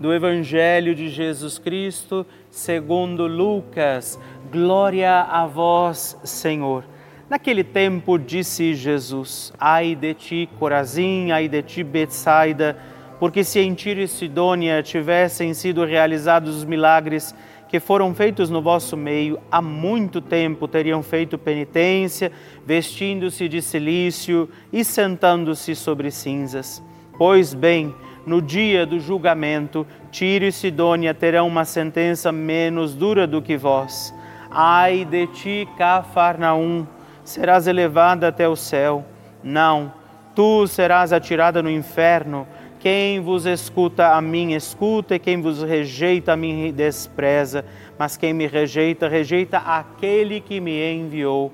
do Evangelho de Jesus Cristo, segundo Lucas. Glória a vós, Senhor. Naquele tempo disse Jesus: Ai de ti, Corazim, ai de ti, Betsaida, porque se em Tiro e Sidônia tivessem sido realizados os milagres que foram feitos no vosso meio há muito tempo teriam feito penitência, vestindo-se de silício e sentando-se sobre cinzas. Pois bem, no dia do julgamento, Tiro e Sidônia terão uma sentença menos dura do que vós. Ai de ti, Cafarnaum, serás elevada até o céu. Não, tu serás atirada no inferno. Quem vos escuta a mim escuta, e quem vos rejeita a mim despreza. Mas quem me rejeita, rejeita aquele que me enviou.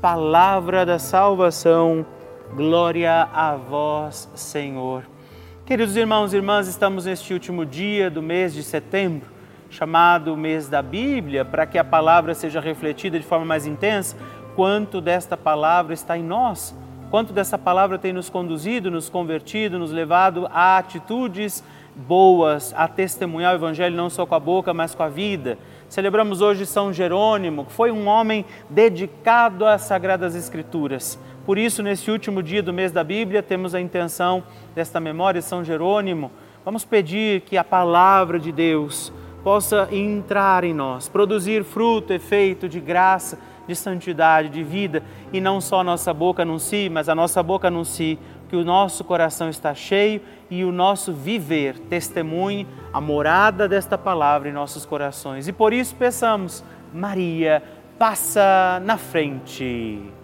Palavra da salvação, glória a vós, Senhor. Queridos irmãos e irmãs, estamos neste último dia do mês de setembro, chamado mês da Bíblia, para que a palavra seja refletida de forma mais intensa. Quanto desta palavra está em nós? quanto dessa palavra tem nos conduzido, nos convertido, nos levado a atitudes boas, a testemunhar o Evangelho não só com a boca, mas com a vida. Celebramos hoje São Jerônimo, que foi um homem dedicado às Sagradas Escrituras. Por isso, nesse último dia do mês da Bíblia, temos a intenção desta memória de São Jerônimo. Vamos pedir que a palavra de Deus possa entrar em nós, produzir fruto, efeito de graça de santidade, de vida, e não só a nossa boca anuncie, mas a nossa boca anuncie que o nosso coração está cheio e o nosso viver testemunhe a morada desta palavra em nossos corações. E por isso peçamos, Maria, passa na frente.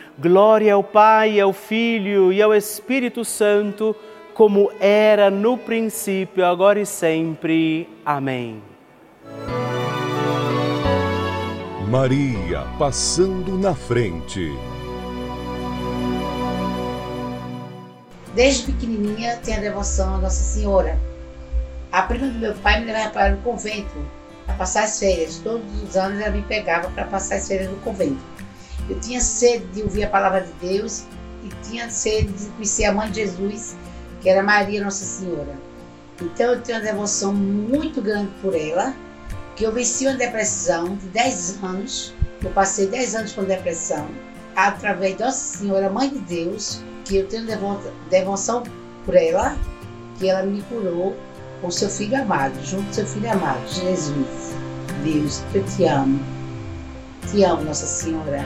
Glória ao Pai, ao Filho e ao Espírito Santo, como era no princípio, agora e sempre. Amém. Maria passando na frente. Desde pequenininha tenho a devoção a Nossa Senhora. A prima do meu pai me levava para o convento para passar as férias. Todos os anos ela me pegava para passar as férias no convento. Eu tinha sede de ouvir a palavra de Deus e tinha sede de conhecer a mãe de Jesus, que era Maria Nossa Senhora. Então eu tenho uma devoção muito grande por ela que eu venci uma depressão de 10 anos. Eu passei 10 anos com depressão, através de Nossa Senhora, Mãe de Deus, que eu tenho devoção por ela, que ela me curou com seu filho amado, junto com seu filho amado, Jesus. Deus, eu te amo. Te amo, Nossa Senhora.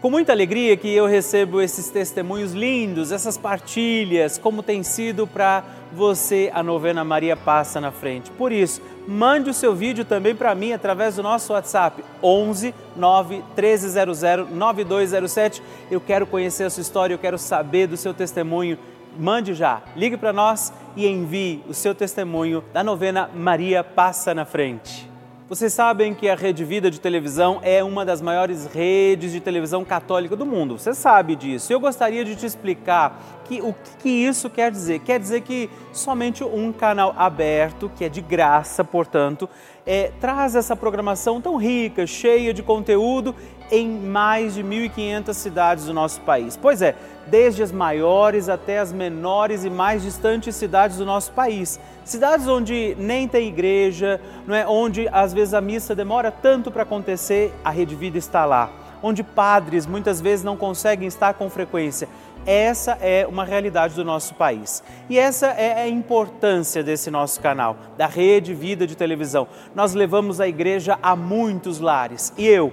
Com muita alegria que eu recebo esses testemunhos lindos, essas partilhas, como tem sido para você a novena Maria Passa na Frente. Por isso, mande o seu vídeo também para mim através do nosso WhatsApp 11 9 1300 9207. Eu quero conhecer a sua história, eu quero saber do seu testemunho. Mande já, ligue para nós e envie o seu testemunho da novena Maria Passa na Frente. Vocês sabem que a Rede Vida de televisão é uma das maiores redes de televisão católica do mundo. Você sabe disso. Eu gostaria de te explicar que, o que isso quer dizer. Quer dizer que somente um canal aberto, que é de graça, portanto, é, traz essa programação tão rica, cheia de conteúdo em mais de 1.500 cidades do nosso país. Pois é, desde as maiores até as menores e mais distantes cidades do nosso país. Cidades onde nem tem igreja, não é? onde às vezes a missa demora tanto para acontecer, a Rede Vida está lá. Onde padres muitas vezes não conseguem estar com frequência. Essa é uma realidade do nosso país. E essa é a importância desse nosso canal, da Rede Vida de Televisão. Nós levamos a igreja a muitos lares. E eu,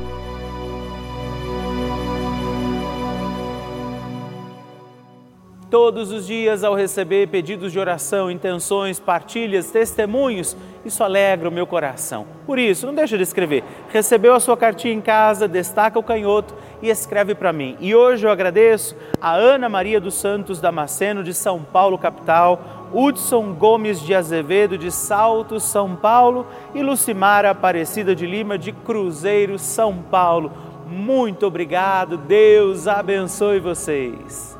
Todos os dias, ao receber pedidos de oração, intenções, partilhas, testemunhos, isso alegra o meu coração. Por isso, não deixa de escrever. Recebeu a sua cartinha em casa, destaca o canhoto e escreve para mim. E hoje eu agradeço a Ana Maria dos Santos Damasceno, de São Paulo, capital, Hudson Gomes de Azevedo, de Salto, São Paulo, e Lucimara Aparecida de Lima, de Cruzeiro, São Paulo. Muito obrigado, Deus abençoe vocês.